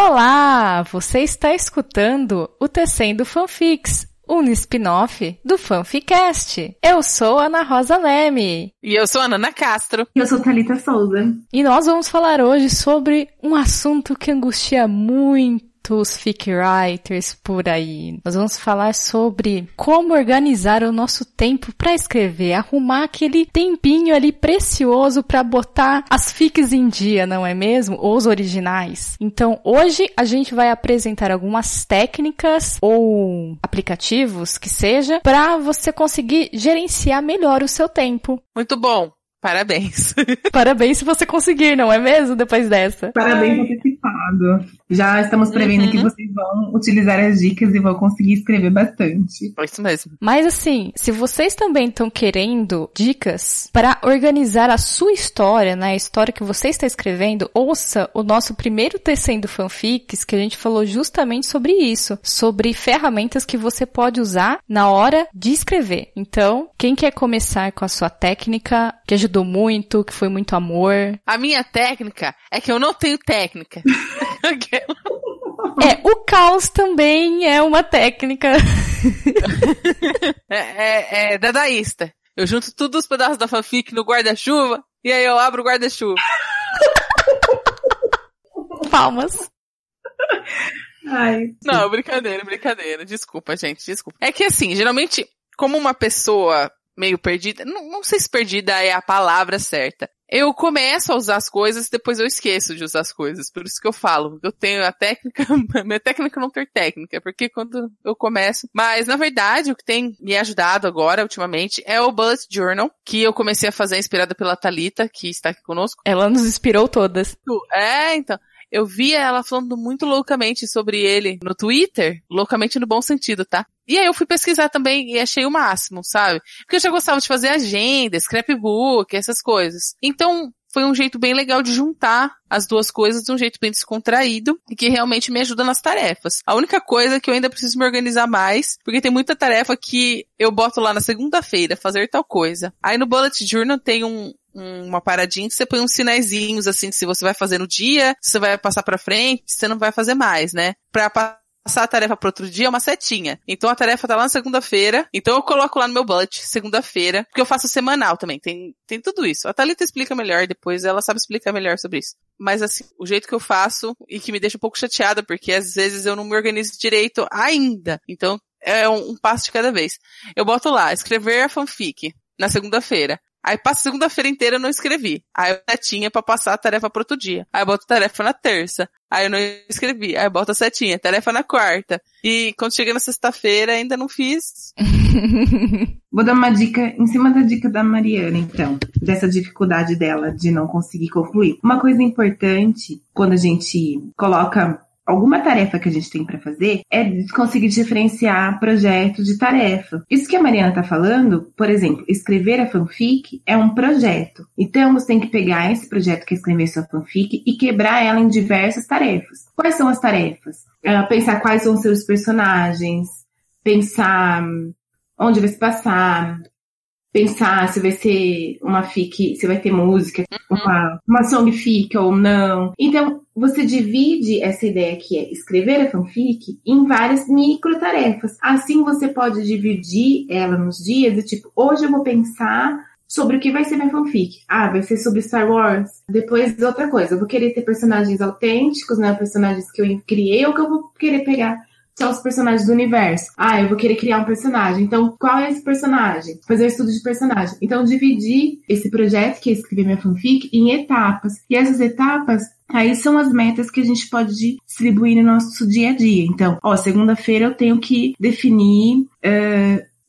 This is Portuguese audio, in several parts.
Olá! Você está escutando o Tecendo Fanfics, um spin-off do Fanficast. Eu sou Ana Rosa Leme. E eu sou a Ana Castro. E eu sou Thalita Souza. E nós vamos falar hoje sobre um assunto que angustia muito muitos fic writers por aí. Nós vamos falar sobre como organizar o nosso tempo para escrever, arrumar aquele tempinho ali precioso para botar as fics em dia, não é mesmo? Ou os originais. Então, hoje a gente vai apresentar algumas técnicas ou aplicativos que seja para você conseguir gerenciar melhor o seu tempo. Muito bom. Parabéns. Parabéns se você conseguir, não é mesmo? Depois dessa. Parabéns Já estamos prevendo uhum. que vocês vão utilizar as dicas e vão conseguir escrever bastante. É isso mesmo. Mas assim, se vocês também estão querendo dicas para organizar a sua história, né, a história que você está escrevendo, ouça o nosso primeiro Tecendo Fanfics, que a gente falou justamente sobre isso, sobre ferramentas que você pode usar na hora de escrever. Então, quem quer começar com a sua técnica, que ajudou muito, que foi muito amor? A minha técnica é que eu não tenho técnica. É, o caos também é uma técnica. é, é, é dadaísta. Eu junto todos os pedaços da fanfic no guarda-chuva e aí eu abro o guarda-chuva. Palmas. Ai, não, brincadeira, brincadeira. Desculpa, gente, desculpa. É que assim, geralmente, como uma pessoa meio perdida, não, não sei se perdida é a palavra certa, eu começo a usar as coisas e depois eu esqueço de usar as coisas. Por isso que eu falo, eu tenho a técnica, minha técnica não ter técnica, porque quando eu começo. Mas na verdade, o que tem me ajudado agora, ultimamente, é o Bullet Journal, que eu comecei a fazer inspirada pela Talita, que está aqui conosco. Ela nos inspirou todas. É, então. Eu via ela falando muito loucamente sobre ele no Twitter, loucamente no bom sentido, tá? E aí eu fui pesquisar também e achei o máximo, sabe? Porque eu já gostava de fazer agenda, scrapbook, essas coisas. Então, foi um jeito bem legal de juntar as duas coisas de um jeito bem descontraído e que realmente me ajuda nas tarefas. A única coisa é que eu ainda preciso me organizar mais, porque tem muita tarefa que eu boto lá na segunda-feira, fazer tal coisa. Aí no Bullet Journal tem um, uma paradinha que você põe uns sinaizinhos assim, se você vai fazer no dia, se você vai passar para frente, se você não vai fazer mais, né? Passar a tarefa para outro dia é uma setinha. Então a tarefa tá lá na segunda-feira. Então eu coloco lá no meu bullet, segunda-feira, porque eu faço semanal também. Tem, tem tudo isso. A Thalita explica melhor depois, ela sabe explicar melhor sobre isso. Mas assim, o jeito que eu faço e que me deixa um pouco chateada, porque às vezes eu não me organizo direito ainda. Então é um, um passo de cada vez. Eu boto lá, escrever a fanfic na segunda-feira. Aí passa segunda-feira inteira eu não escrevi. Aí eu setinha pra passar a tarefa pro outro dia. Aí eu boto a tarefa na terça. Aí eu não escrevi. Aí eu boto a setinha, tarefa na quarta. E quando chega na sexta-feira ainda não fiz. Vou dar uma dica em cima da dica da Mariana, então, dessa dificuldade dela de não conseguir concluir. Uma coisa importante quando a gente coloca alguma tarefa que a gente tem para fazer é conseguir diferenciar projeto de tarefa. Isso que a Mariana tá falando, por exemplo, escrever a fanfic é um projeto. Então você tem que pegar esse projeto que é escrever sua fanfic e quebrar ela em diversas tarefas. Quais são as tarefas? Uh, pensar quais são seus personagens, pensar onde vai se passar, pensar se vai ser uma fic, se vai ter música, uhum. uma, uma song fic ou não. Então, você divide essa ideia que é escrever a fanfic em várias micro tarefas. Assim você pode dividir ela nos dias e tipo, hoje eu vou pensar sobre o que vai ser minha fanfic. Ah, vai ser sobre Star Wars. Depois outra coisa, eu vou querer ter personagens autênticos, né? Personagens que eu criei ou que eu vou querer pegar são os personagens do universo. Ah, eu vou querer criar um personagem. Então, qual é esse personagem? Fazer um estudo de personagem. Então, dividir esse projeto, que é escrever minha fanfic, em etapas. E essas etapas Aí são as metas que a gente pode distribuir no nosso dia a dia. Então, ó, segunda-feira eu tenho que definir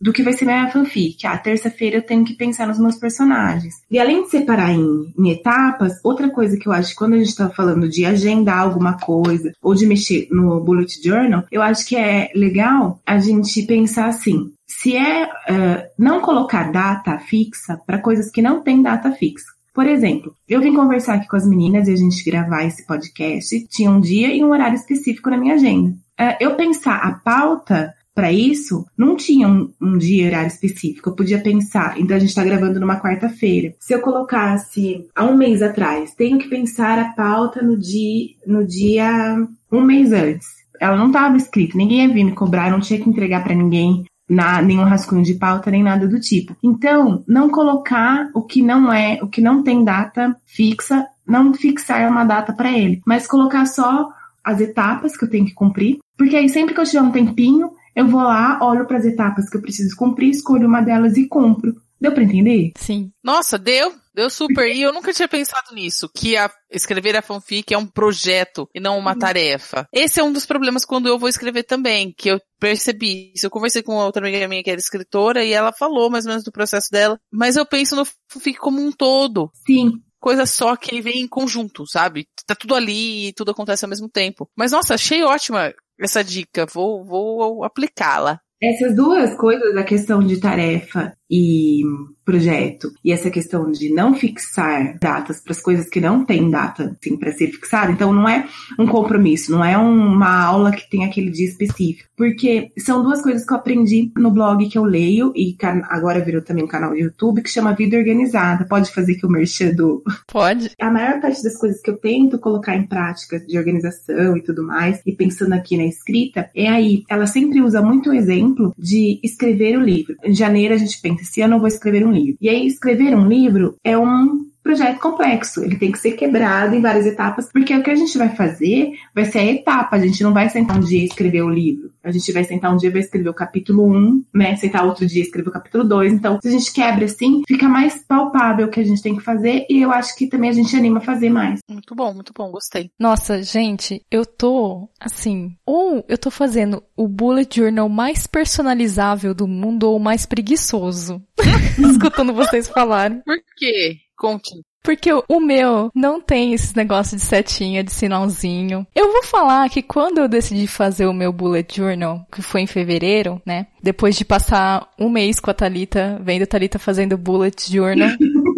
do que vai ser minha fanfic. Ah, terça-feira eu tenho que pensar nos meus personagens. E além de separar em, em, etapas, outra coisa que eu acho que quando a gente tá falando de agendar alguma coisa ou de mexer no bullet journal, eu acho que é legal a gente pensar assim. Se é uh, não colocar data fixa para coisas que não tem data fixa. Por exemplo, eu vim conversar aqui com as meninas e a gente gravar esse podcast. Tinha um dia e um horário específico na minha agenda. Uh, eu pensar a pauta para isso, não tinha um, um, dia horário específico. Eu podia pensar, então a gente está gravando numa quarta-feira. Se eu colocasse há um mês atrás, tenho que pensar a pauta no dia, no dia um mês antes. Ela não estava escrita, ninguém ia vir me cobrar, não tinha que entregar para ninguém na, nenhum rascunho de pauta, nem nada do tipo. Então, não colocar o que não é, o que não tem data fixa, não fixar uma data para ele, mas colocar só as etapas que eu tenho que cumprir, porque aí sempre que eu tiver um tempinho, eu vou lá, olho para as etapas que eu preciso cumprir, escolho uma delas e cumpro. Deu para entender? Sim. Nossa, deu. Deu super. E eu nunca tinha pensado nisso, que a, escrever a fanfic é um projeto e não uma uhum. tarefa. Esse é um dos problemas quando eu vou escrever também, que eu percebi. Eu conversei com outra amiga minha que era escritora e ela falou mais ou menos do processo dela, mas eu penso no fanfic como um todo. Sim coisa só que vem em conjunto, sabe? Tá tudo ali e tudo acontece ao mesmo tempo. Mas nossa, achei ótima essa dica. Vou, vou aplicá-la. Essas duas coisas, a questão de tarefa e projeto e essa questão de não fixar datas para as coisas que não têm data assim, para ser fixada, então não é um compromisso, não é uma aula que tem aquele dia específico, porque são duas coisas que eu aprendi no blog que eu leio e agora virou também um canal do YouTube que chama Vida Organizada. Pode fazer que eu merchan do. Pode. A maior parte das coisas que eu tento colocar em prática de organização e tudo mais, e pensando aqui na escrita, é aí. Ela sempre usa muito o exemplo de escrever o livro. Em janeiro a gente pensa, esse ano eu vou escrever um livro. E aí, escrever um livro é um projeto complexo. Ele tem que ser quebrado em várias etapas, porque o que a gente vai fazer vai ser a etapa. A gente não vai sentar um dia e escrever o livro. A gente vai sentar um dia e vai escrever o capítulo 1, né? Sentar outro dia e escrever o capítulo 2. Então, se a gente quebra assim, fica mais palpável o que a gente tem que fazer e eu acho que também a gente anima a fazer mais. Muito bom, muito bom, gostei. Nossa, gente, eu tô assim, ou eu tô fazendo o bullet journal mais personalizável do mundo ou mais preguiçoso. Escutando vocês falarem. Por quê? Conte. Porque o meu não tem esse negócio de setinha, de sinalzinho. Eu vou falar que quando eu decidi fazer o meu bullet journal, que foi em fevereiro, né? Depois de passar um mês com a Talita, vendo a Talita fazendo bullet journal.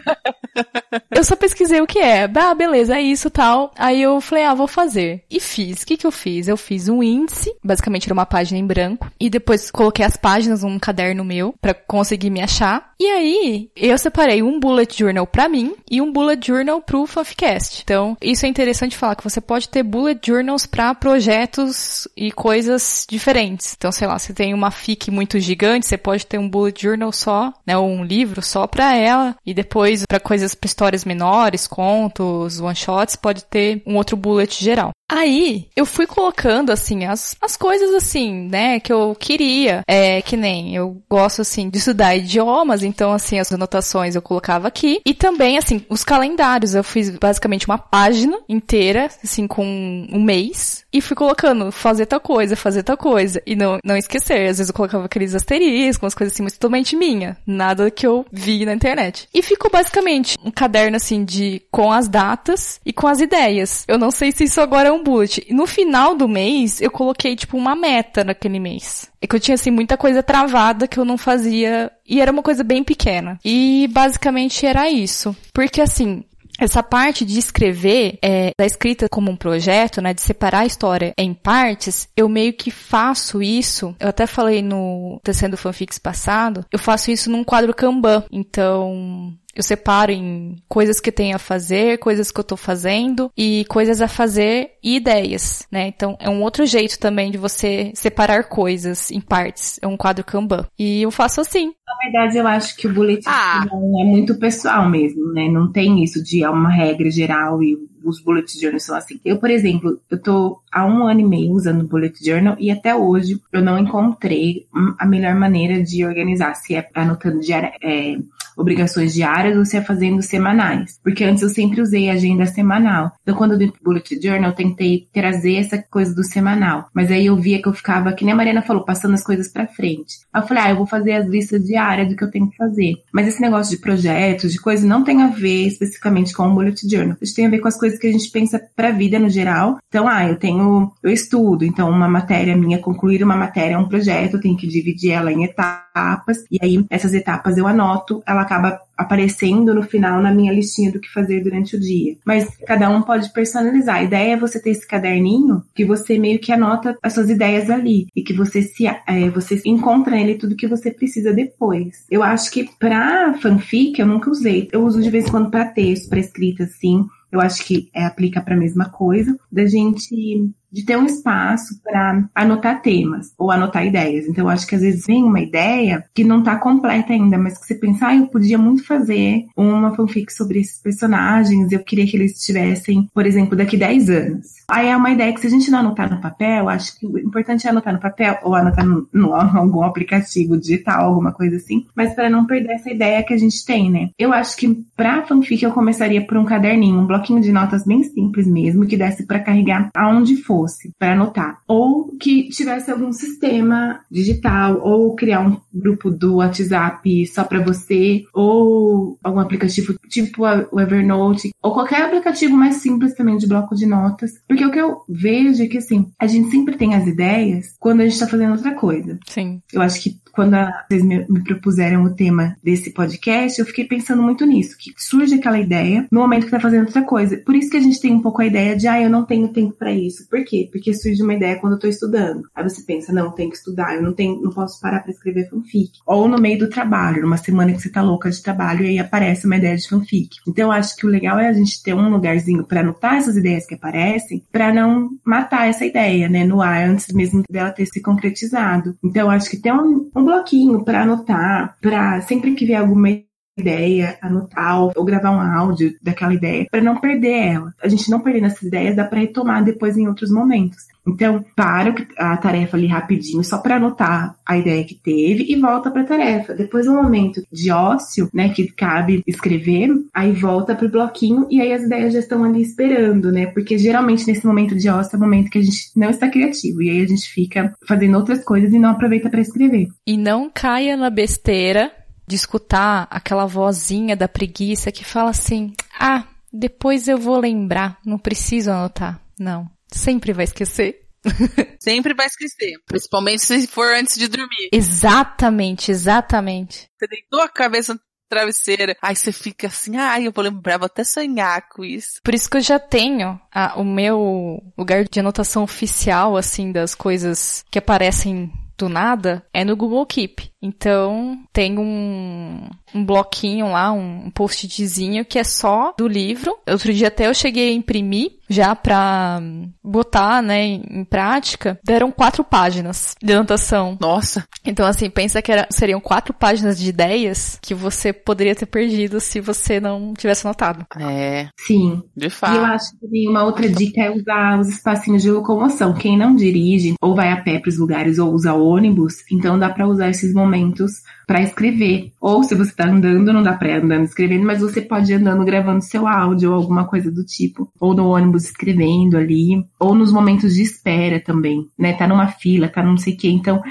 eu só pesquisei o que é. Ah, beleza, é isso tal. Aí eu falei, ah, vou fazer. E fiz. O que que eu fiz? Eu fiz um índice, basicamente era uma página em branco, e depois coloquei as páginas num caderno meu para conseguir me achar. E aí, eu separei um bullet journal para mim e um bullet journal pro Fanficast. Então, isso é interessante falar que você pode ter bullet journals para projetos e coisas diferentes. Então, sei lá, você tem uma fic muito gigante, você pode ter um bullet journal só, né, ou um livro só para ela e depois para coisas para histórias menores, contos, one shots, pode ter um outro bullet geral. Aí, eu fui colocando, assim, as, as coisas, assim, né, que eu queria. É, que nem, eu gosto, assim, de estudar idiomas, então, assim, as anotações eu colocava aqui. E também, assim, os calendários. Eu fiz, basicamente, uma página inteira, assim, com um mês. E fui colocando, fazer tal coisa, fazer tal coisa. E não, não esquecer. Às vezes eu colocava aqueles asteriscos, umas coisas assim, mas totalmente minha. Nada que eu vi na internet. E ficou, basicamente, um caderno, assim, de, com as datas e com as ideias. Eu não sei se isso agora é um bullet. No final do mês, eu coloquei, tipo, uma meta naquele mês. É que eu tinha, assim, muita coisa travada que eu não fazia. E era uma coisa bem pequena. E basicamente era isso. Porque, assim, essa parte de escrever, é, da escrita como um projeto, né, de separar a história em partes, eu meio que faço isso, eu até falei no Tecendo Fanfics passado, eu faço isso num quadro Kanban. Então, eu separo em coisas que tenho a fazer, coisas que eu tô fazendo e coisas a fazer e ideias, né? Então é um outro jeito também de você separar coisas em partes. É um quadro Kanban. E eu faço assim. Na verdade, eu acho que o bullet ah. é muito pessoal mesmo, né? Não tem isso de é uma regra geral e os bullet journals são assim. Eu, por exemplo, eu tô há um ano e meio usando o bullet journal e até hoje eu não encontrei a melhor maneira de organizar, se é anotando diária, é, obrigações diárias ou se é fazendo semanais. Porque antes eu sempre usei agenda semanal. Então, quando eu dei bullet journal, eu tentei trazer essa coisa do semanal. Mas aí eu via que eu ficava, que nem a Mariana falou, passando as coisas pra frente. Aí eu falei, ah, eu vou fazer as listas diárias do que eu tenho que fazer. Mas esse negócio de projetos, de coisas, não tem a ver especificamente com o bullet journal. Isso tem a ver com as coisas que a gente pensa pra vida no geral. Então, ah, eu tenho, eu estudo. Então, uma matéria minha, concluir uma matéria é um projeto, eu tenho que dividir ela em etapas. E aí, essas etapas eu anoto, ela acaba aparecendo no final na minha listinha do que fazer durante o dia. Mas cada um pode personalizar. A ideia é você ter esse caderninho que você meio que anota as suas ideias ali e que você se é, você encontra nele tudo que você precisa depois. Eu acho que para fanfic eu nunca usei. Eu uso de vez em quando para texto, para escrita assim eu acho que é, aplica para a mesma coisa, da gente de ter um espaço para anotar temas ou anotar ideias. Então, eu acho que às vezes vem uma ideia que não está completa ainda, mas que você pensa, ah, eu podia muito fazer uma fanfic sobre esses personagens, eu queria que eles estivessem, por exemplo, daqui 10 anos. Aí é uma ideia que se a gente não anotar no papel, acho que o importante é anotar no papel ou anotar no, no algum aplicativo digital, alguma coisa assim, mas para não perder essa ideia que a gente tem, né? Eu acho que para fanfic eu começaria por um caderninho, um bloquinho de notas bem simples mesmo, que desse para carregar aonde for fosse para anotar, ou que tivesse algum sistema digital, ou criar um grupo do WhatsApp só para você, ou algum aplicativo tipo o Evernote, ou qualquer aplicativo mais simples também de bloco de notas, porque o que eu vejo é que assim, a gente sempre tem as ideias quando a gente tá fazendo outra coisa. Sim. Eu acho que quando vocês me, me, propuseram o tema desse podcast, eu fiquei pensando muito nisso, que surge aquela ideia no momento que tá fazendo outra coisa. Por isso que a gente tem um pouco a ideia de, ah, eu não tenho tempo para isso. Por quê? Porque surge uma ideia quando eu tô estudando. Aí você pensa, não, tem que estudar, eu não tenho, não posso parar para escrever fanfic. Ou no meio do trabalho, numa semana que você tá louca de trabalho e aí aparece uma ideia de fanfic. Então eu acho que o legal é a gente ter um lugarzinho para anotar essas ideias que aparecem, para não matar essa ideia, né, no ar antes mesmo dela ter se concretizado. Então eu acho que ter um, um bloquinho para anotar, para sempre que vier alguma ideia, anotar ou gravar um áudio daquela ideia para não perder ela. A gente não perdendo essas ideias dá para retomar depois em outros momentos. Então, para a tarefa ali rapidinho, só para anotar a ideia que teve e volta para a tarefa. Depois, um momento de ócio, né, que cabe escrever, aí volta pro bloquinho e aí as ideias já estão ali esperando, né? Porque geralmente nesse momento de ócio é o momento que a gente não está criativo e aí a gente fica fazendo outras coisas e não aproveita para escrever. E não caia na besteira de escutar aquela vozinha da preguiça que fala assim: "Ah, depois eu vou lembrar, não preciso anotar". Não, sempre vai esquecer. Sempre vai esquecer. Principalmente se for antes de dormir. Exatamente, exatamente. Você deitou a cabeça travesseira. Aí você fica assim, ai, eu vou lembrar, vou até sonhar com isso. Por isso que eu já tenho a, o meu lugar de anotação oficial, assim, das coisas que aparecem do nada, é no Google Keep. Então, tem um, um bloquinho lá, um, post-itzinho que é só do livro. Outro dia até eu cheguei a imprimir já pra botar, né, em prática. Deram quatro páginas de anotação. Nossa! Então, assim, pensa que era, seriam quatro páginas de ideias que você poderia ter perdido se você não tivesse anotado. É. Sim. De fato. E eu acho que uma outra dica é usar os espacinhos de locomoção. Quem não dirige, ou vai a pé pros lugares, ou usa ônibus, então dá para usar esses momentos para escrever. Ou se você está andando, não dá para andando escrevendo, mas você pode ir andando gravando seu áudio ou alguma coisa do tipo, ou no ônibus escrevendo ali, ou nos momentos de espera também, né? Tá numa fila, tá não sei o quê. Então,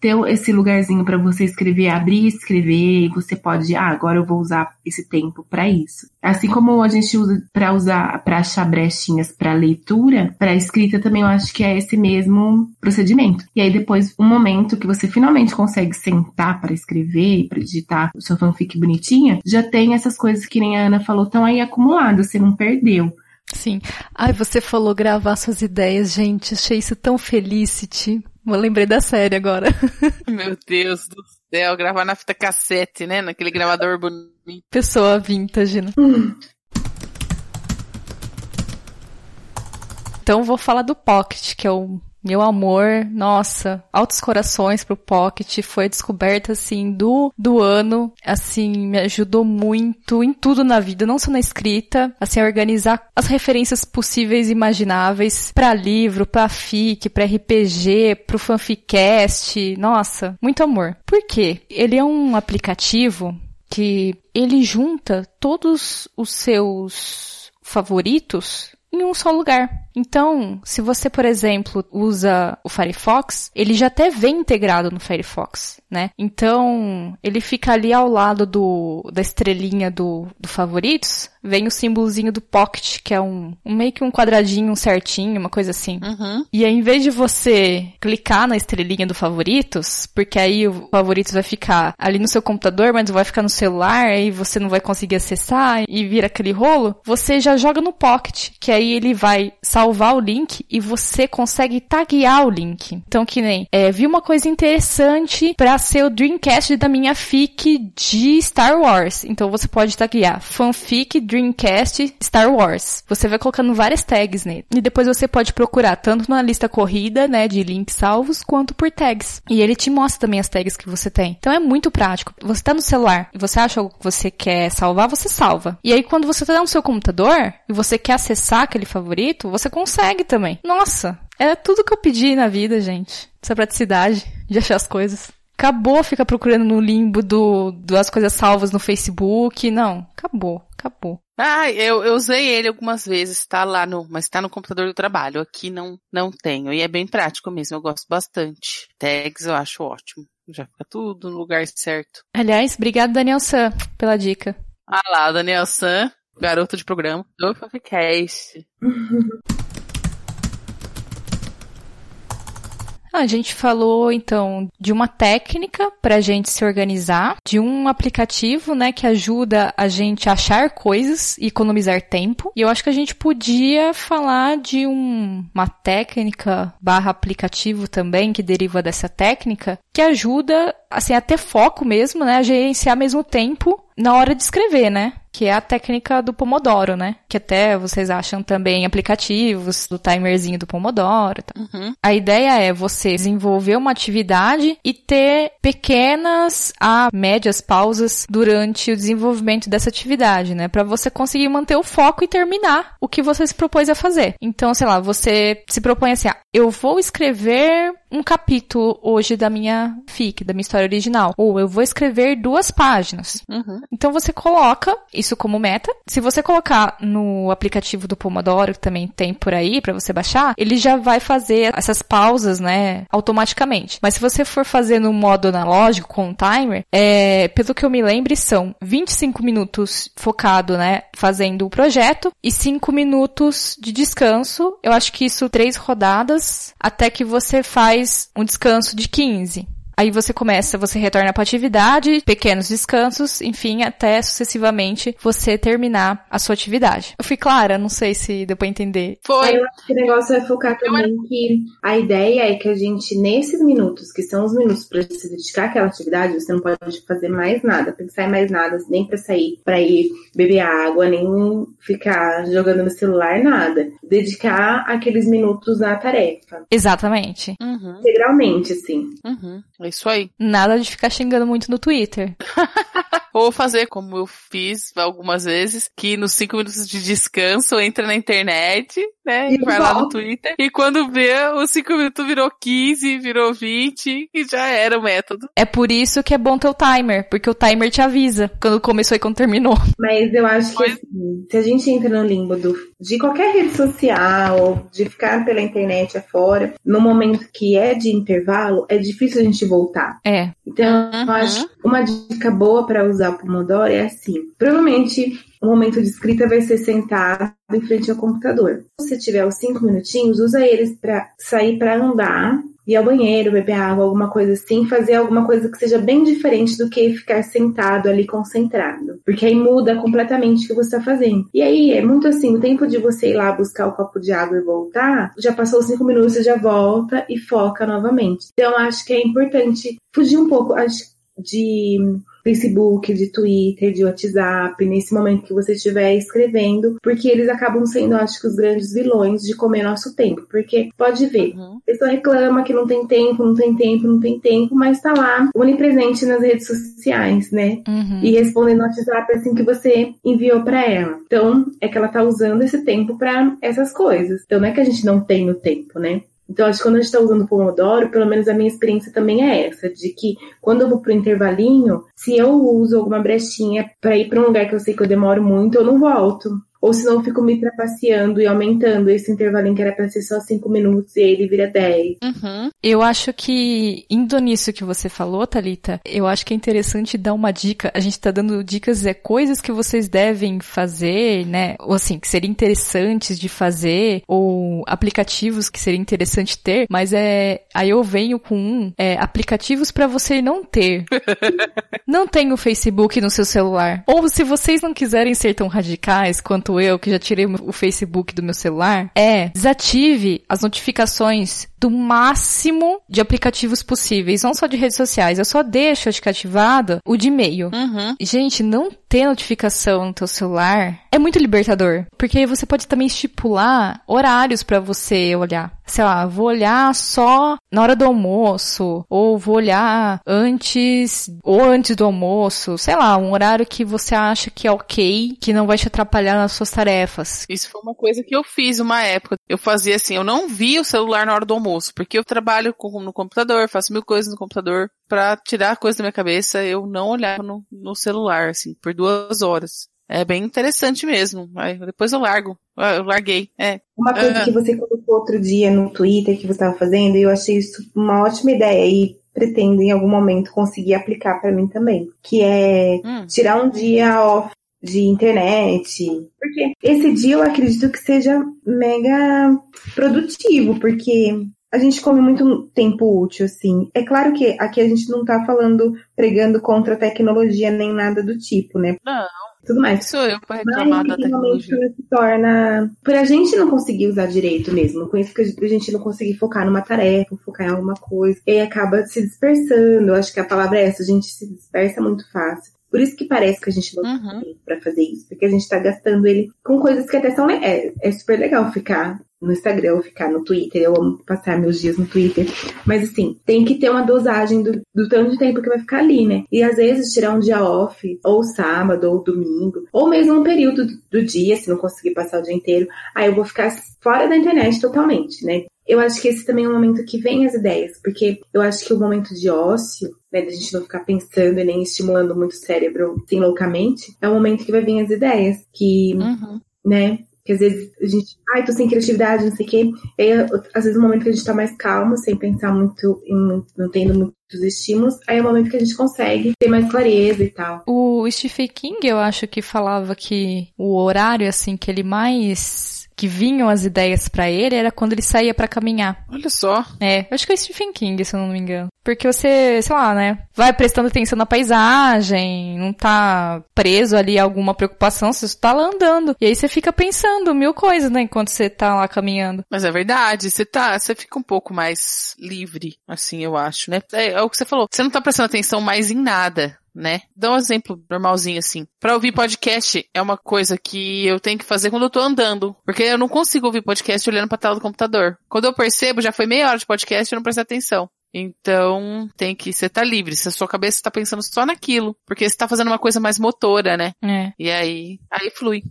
ter esse lugarzinho para você escrever, abrir e escrever, e você pode, ah, agora eu vou usar esse tempo para isso. Assim como a gente usa para usar, para achar brechinhas para leitura, para escrita também eu acho que é esse mesmo procedimento. E aí depois, um momento que você finalmente consegue sentar para escrever, para digitar o seu fanfic bonitinha, já tem essas coisas que nem a Ana falou, estão aí acumuladas, você não perdeu. Sim. Ai, você falou gravar suas ideias, gente. Achei isso tão felicity. Eu lembrei da série agora. Meu Deus do céu, gravar na fita cassete, né? Naquele gravador bonito. Pessoa vintage, né? Então vou falar do Pocket, que é o meu amor, nossa, altos corações pro Pocket, foi a descoberta, assim, do, do ano, assim, me ajudou muito em tudo na vida, não só na escrita, assim, a organizar as referências possíveis e imagináveis para livro, para fic, para RPG, pro fanficast, nossa, muito amor. Por quê? Ele é um aplicativo que ele junta todos os seus favoritos em um só lugar. Então, se você, por exemplo, usa o Firefox, ele já até vem integrado no Firefox, né? Então, ele fica ali ao lado do, da estrelinha do, do favoritos, vem o símbolozinho do Pocket, que é um, um meio que um quadradinho certinho, uma coisa assim. Uhum. E aí, em vez de você clicar na estrelinha do favoritos, porque aí o favoritos vai ficar ali no seu computador, mas vai ficar no celular, aí você não vai conseguir acessar e vira aquele rolo, você já joga no Pocket, que aí ele vai salvar o link e você consegue taguear o link. Então, que nem, é, vi uma coisa interessante para ser o Dreamcast da minha fic de Star Wars. Então você pode taguear fanfic Dreamcast Star Wars. Você vai colocando várias tags nele. E depois você pode procurar tanto na lista corrida, né, de links salvos, quanto por tags. E ele te mostra também as tags que você tem. Então é muito prático. Você tá no celular e você acha algo que você quer salvar, você salva. E aí quando você tá no seu computador e você quer acessar aquele favorito, você consegue também. Nossa, é tudo que eu pedi na vida, gente. Essa praticidade de achar as coisas. Acabou ficar procurando no limbo do, das coisas salvas no Facebook. Não, acabou, acabou. Ah, eu, eu usei ele algumas vezes, tá lá no, mas tá no computador do trabalho. Aqui não, não tenho. E é bem prático mesmo, eu gosto bastante. Tags eu acho ótimo. Já fica tudo no lugar certo. Aliás, obrigado Daniel San pela dica. Ah lá, Daniel San, garoto de programa do Podcast. A gente falou então de uma técnica para a gente se organizar, de um aplicativo, né, que ajuda a gente a achar coisas e economizar tempo. E eu acho que a gente podia falar de um, uma técnica barra aplicativo também que deriva dessa técnica, que ajuda assim a ter foco mesmo, né, a gerenciar mesmo tempo na hora de escrever, né? Que é a técnica do Pomodoro, né? Que até vocês acham também aplicativos do timerzinho do Pomodoro. Tá? Uhum. A ideia é você desenvolver uma atividade e ter pequenas a médias pausas durante o desenvolvimento dessa atividade, né? Para você conseguir manter o foco e terminar o que você se propôs a fazer. Então, sei lá, você se propõe assim, ah, eu vou escrever um capítulo hoje da minha fic, da minha história original. Ou eu vou escrever duas páginas. Uhum. Então você coloca isso como meta. Se você colocar no aplicativo do Pomodoro, que também tem por aí para você baixar, ele já vai fazer essas pausas, né, automaticamente. Mas se você for fazer no modo analógico com o timer, é, pelo que eu me lembre, são 25 minutos focado, né, fazendo o projeto e 5 minutos de descanso. Eu acho que isso três rodadas até que você faz faz um descanso de 15. Aí você começa, você retorna para atividade, pequenos descansos, enfim, até sucessivamente você terminar a sua atividade. Eu fui clara? Não sei se deu pra entender. Foi. Eu acho que o negócio é focar também que a ideia é que a gente, nesses minutos, que são os minutos para se dedicar àquela atividade, você não pode fazer mais nada, pensar em mais nada, nem para sair, para ir beber água, nem ficar jogando no celular, nada. Dedicar aqueles minutos à tarefa. Exatamente. Uhum. Integralmente, assim. Uhum. Isso aí. Nada de ficar xingando muito no Twitter. Ou fazer como eu fiz algumas vezes, que nos cinco minutos de descanso entra na internet, né? E, vai lá no Twitter. E quando vê, os cinco minutos virou 15, virou 20 e já era o método. É por isso que é bom ter o timer, porque o timer te avisa quando começou e quando terminou. Mas eu acho que assim, se a gente entra no limbo do, de qualquer rede social, de ficar pela internet afora, no momento que é de intervalo, é difícil a gente voltar. É. Então, uhum. eu acho uma dica boa para usar o Pomodoro é assim. Provavelmente o momento de escrita vai ser sentado em frente ao computador. Se você tiver os cinco minutinhos, usa eles para sair para andar ir ao banheiro, beber água, alguma coisa assim, fazer alguma coisa que seja bem diferente do que ficar sentado ali concentrado. Porque aí muda completamente o que você está fazendo. E aí é muito assim, o tempo de você ir lá buscar o copo de água e voltar, já passou cinco minutos, você já volta e foca novamente. Então acho que é importante fugir um pouco de Facebook, de Twitter, de WhatsApp, nesse momento que você estiver escrevendo, porque eles acabam sendo, acho que, os grandes vilões de comer nosso tempo. Porque pode ver, uhum. a pessoa reclama que não tem tempo, não tem tempo, não tem tempo, mas tá lá, onipresente nas redes sociais, né? Uhum. E respondendo no WhatsApp assim que você enviou para ela. Então, é que ela tá usando esse tempo para essas coisas. Então, não é que a gente não tem o tempo, né? Então, acho que quando a gente está usando Pomodoro, pelo menos a minha experiência também é essa, de que quando eu vou pro intervalinho, se eu uso alguma brechinha para ir para um lugar que eu sei que eu demoro muito, eu não volto. Ou senão eu fico me trapaceando e aumentando esse intervalinho que era pra ser só 5 minutos e aí ele vira 10. Uhum. Eu acho que, indo nisso que você falou, Talita, eu acho que é interessante dar uma dica. A gente tá dando dicas, é coisas que vocês devem fazer, né? Ou assim, que seriam interessantes de fazer, ou aplicativos que seria interessante ter, mas é. Aí eu venho com um, é, aplicativos para você não ter. não tem o Facebook no seu celular. Ou se vocês não quiserem ser tão radicais quanto eu, que já tirei o Facebook do meu celular, é desative as notificações do máximo de aplicativos possíveis, não só de redes sociais. Eu só deixo acho que ativado o de e-mail. Uhum. Gente, não ter notificação no teu celular é muito libertador, porque aí você pode também estipular horários para você olhar. Sei lá, vou olhar só na hora do almoço, ou vou olhar antes ou antes do almoço, sei lá, um horário que você acha que é ok, que não vai te atrapalhar nas suas tarefas. Isso foi uma coisa que eu fiz uma época. Eu fazia assim, eu não via o celular na hora do almoço, porque eu trabalho com, no computador, faço mil coisas no computador. Pra tirar coisa da minha cabeça, eu não olhava no, no celular, assim, por duas horas. É bem interessante mesmo. Depois eu largo. Eu larguei. É. Uma coisa Ah. que você colocou outro dia no Twitter que você estava fazendo, e eu achei isso uma ótima ideia e pretendo em algum momento conseguir aplicar para mim também, que é Hum. tirar um dia off de internet, porque esse dia eu acredito que seja mega produtivo, porque a gente come muito tempo útil, assim. É claro que aqui a gente não tá falando, pregando contra a tecnologia nem nada do tipo, né? Não, Tudo mais. sou eu pra reclamar da Mas tem que tecnologia. se torna. Por a gente não conseguir usar direito mesmo. Com isso que a gente não conseguir focar numa tarefa, focar em alguma coisa. E aí acaba se dispersando. Eu acho que a palavra é essa, a gente se dispersa muito fácil. Por isso que parece que a gente não tem Uhum. tempo pra fazer isso. Porque a gente tá gastando ele com coisas que até são. É, é super legal ficar no Instagram ou ficar no Twitter. Eu amo passar meus dias no Twitter. Mas assim, tem que ter uma dosagem do, do tanto de tempo que vai ficar ali, né? E às vezes tirar um dia off, ou sábado, ou domingo, ou mesmo um período do, dia, se não conseguir passar o dia inteiro, aí eu vou ficar fora da internet totalmente, né? Eu acho que esse também é um momento que vem as ideias, porque eu acho que o momento de ócio, né, da gente não ficar pensando e nem estimulando muito o cérebro assim loucamente, é o momento que vai vir as ideias, que Uhum. né? Que às vezes a gente, ai, tô sem criatividade, não sei o quê. E aí, às vezes, no momento que a gente tá mais calmo, sem pensar muito em, não tendo muitos estímulos, aí é o momento que a gente consegue ter mais clareza e tal. O Stephen King, eu acho que falava que o horário, assim, que ele mais. Que vinham as ideias pra ele era quando ele saía pra caminhar. Olha só. É, acho que é Stephen King, se eu não me engano. Porque você, sei lá, né, vai prestando atenção na paisagem, não tá preso ali a alguma preocupação, você só tá lá andando. E aí você fica pensando mil coisas, né, enquanto você tá lá caminhando. Mas é verdade, você tá, você fica um pouco mais livre, assim, eu acho, né? É, é o que você falou. Você não tá prestando atenção mais em nada, né? Dá um exemplo normalzinho assim. Pra ouvir podcast é uma coisa que eu tenho que fazer quando eu tô andando, porque eu não consigo ouvir podcast olhando pra tela do computador. Quando eu percebo, já foi meia hora de podcast e eu não prestei atenção. Então, tem que, você tá livre, se a sua cabeça tá pensando só naquilo, porque você tá fazendo uma coisa mais motora, né? É. E aí, aí flui.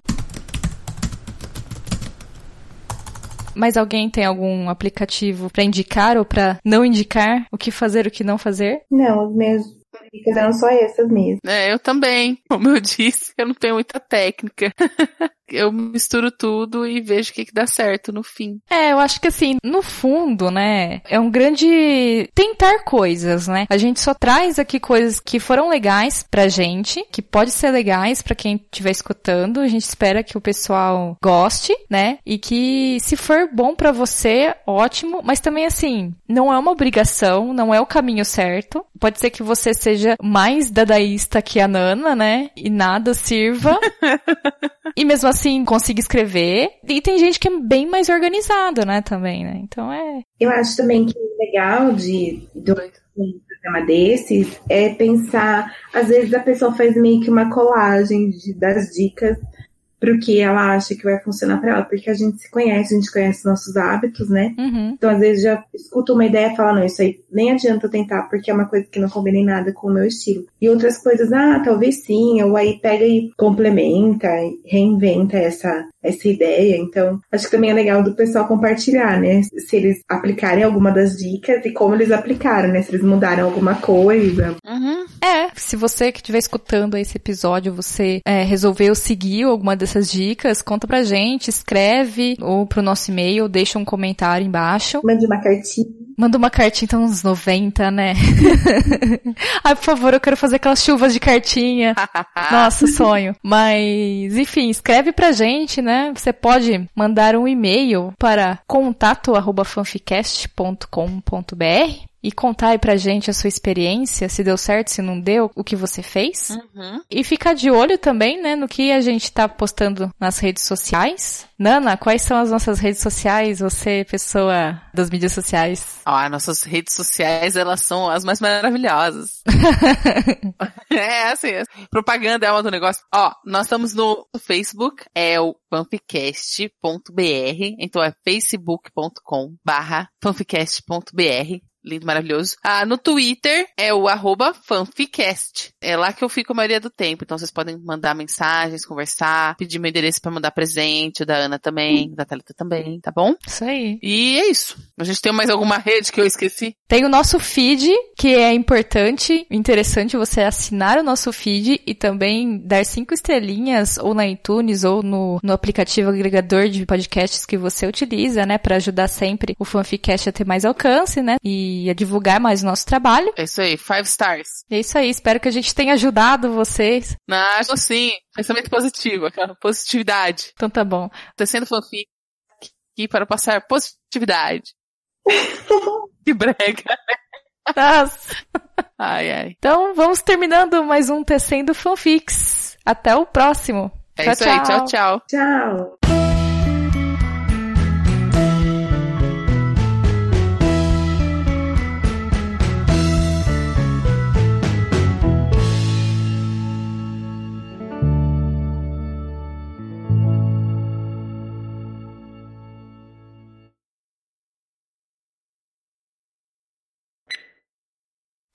Mas alguém tem algum aplicativo pra indicar ou pra não indicar o que fazer, o que não fazer? Não, os meus dicas eram só essas mesmo. É, eu também. Como eu disse, eu não tenho muita técnica. eu misturo tudo e vejo o que, que dá certo no fim. É, eu acho que assim, no fundo, né, é um grande tentar coisas, né? A gente só traz aqui coisas que foram legais pra gente, que pode ser legais pra quem estiver escutando. A gente espera que o pessoal goste, né? E que se for bom pra você, ótimo, mas também assim, não é uma obrigação, não é o caminho certo. Pode ser que você seja mais dadaísta que a Nana, né? E nada sirva. E mesmo assim consiga escrever. E tem gente que é bem mais organizada, né, também, né? Então é. Eu acho também que o legal de, de um programa desses é pensar, às vezes a pessoa faz meio que uma colagem de, das dicas pro que ela acha que vai funcionar para ela, porque a gente se conhece, a gente conhece nossos hábitos, né? Uhum. Então, às vezes, já escuta uma ideia e fala, não, isso aí nem adianta tentar, porque é uma coisa que não combina em nada com o meu estilo. E outras coisas, ah, talvez sim, ou aí pega e complementa, reinventa essa, essa ideia. Então, acho que também é legal do pessoal compartilhar, né? Se eles aplicarem alguma das dicas e como eles aplicaram, né? Se eles mudaram alguma coisa. Uhum. É, se você que estiver escutando esse episódio, você é, resolveu seguir alguma dessas dicas, conta pra gente, escreve ou pro nosso e-mail, deixa um comentário embaixo. Mande uma cartinha. Manda uma cartinha, então, uns 90, né? Ai, por favor, eu quero fazer aquelas chuvas de cartinha. Nossa, sonho. Mas, enfim, escreve pra gente, né? Você pode mandar um e-mail para contato@fanficast.com.br e contar aí pra gente a sua experiência, se deu certo, se não deu, o que você fez. Uhum. E ficar de olho também, né, no que a gente tá postando nas redes sociais. Nana, quais são as nossas redes sociais? Você, pessoa das mídias sociais. Ó, nossas redes sociais, elas são as mais maravilhosas. é, assim, propaganda é uma do negócio. Ó, nós estamos no Facebook, é o fanficast.br, então é facebook.com barra fanficast.br lindo, maravilhoso. Ah, no Twitter é o arroba fanficast. É lá que eu fico a maioria do tempo. Então vocês podem mandar mensagens, conversar, pedir meu endereço para mandar presente, o da Ana também, da Thalita também, tá bom? Isso aí. E é isso. A gente tem mais alguma rede que eu esqueci? Tem o nosso feed, que é importante, interessante você assinar o nosso feed e também dar cinco estrelinhas ou na iTunes ou no, no aplicativo agregador de podcasts que você utiliza, né, para ajudar sempre o Fanficast a ter mais alcance, né? E a divulgar mais o nosso trabalho. É isso aí, five stars. É isso aí, espero que a gente tenha ajudado vocês. Não, acho sim, pensamento positivo, aquela positividade. Então tá bom. Tecendo fanfic aqui para passar positividade. que brega, né? Nossa. Ai, ai. Então vamos terminando mais um Tecendo Fanfics. Até o próximo. É tchau, isso tchau. aí, tchau, tchau. Tchau.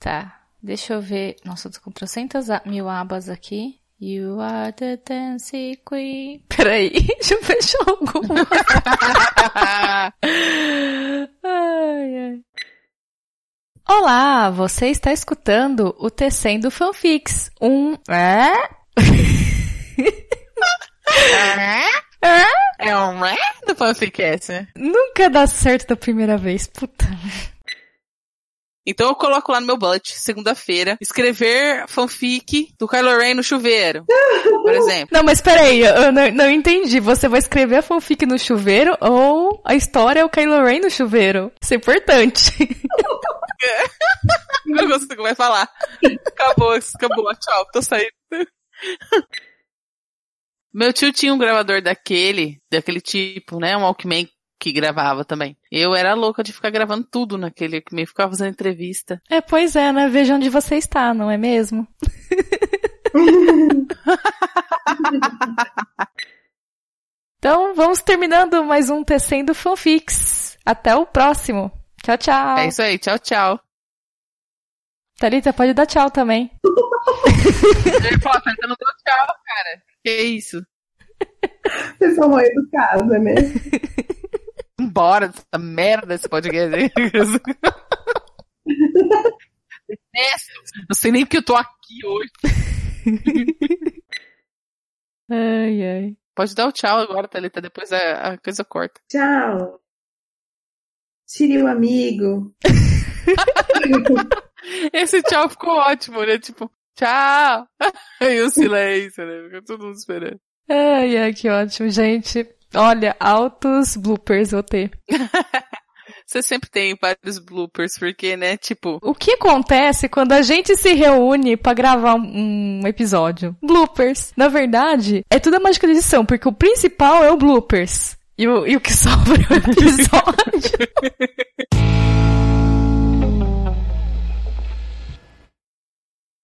Tá. Deixa eu ver. Nossa, tô com trocentas mil abas aqui. You are the dancing queen. Peraí, deixa eu fechar alguma. ai, ai. Olá, você está escutando o Tecendo Fanfics. Um... É? é um ré do fanficast? Nunca dá certo da primeira vez. Puta. Então eu coloco lá no meu bullet, segunda-feira, escrever fanfic do Kylo Ren no chuveiro, por exemplo. Não, mas peraí, eu não, não entendi. Você vai escrever a fanfic no chuveiro ou a história é o Kylo Ren no chuveiro? Isso é importante. Eu gosto do que vai falar. Acabou, acabou, tchau, tô saindo. Meu tio tinha um gravador daquele, daquele tipo, né? Um Walkman que gravava também. Eu era louca de ficar gravando tudo naquele Walkman, ficava fazendo entrevista. É, pois é, né? Veja onde você está, não é mesmo? então, vamos terminando mais um Tecendo Fanfics. Até o próximo. Tchau, tchau. É isso aí, tchau, tchau. Thalita, pode dar tchau também. Eu ia falar, eu não dou tchau, cara. Que isso? Pessoa mal educada, né? Embora dessa merda desse podcast. aí. Não sei nem porque eu tô aqui hoje. Ai, ai. Pode dar o tchau agora, Thalita, depois a, a coisa corta. Tchau. Tire o amigo. Esse tchau ficou ótimo, né? Tipo, tchau. E o silêncio, né? Fica todo mundo esperando. Ai, ai, que ótimo, gente. Olha, altos bloopers vou ter. Você sempre tem vários bloopers, porque, né? Tipo, O que acontece quando a gente se reúne pra gravar um um episódio? Bloopers. Na verdade, é tudo a mágica da edição, porque o principal é o bloopers. E o, e o que sobra é o episódio.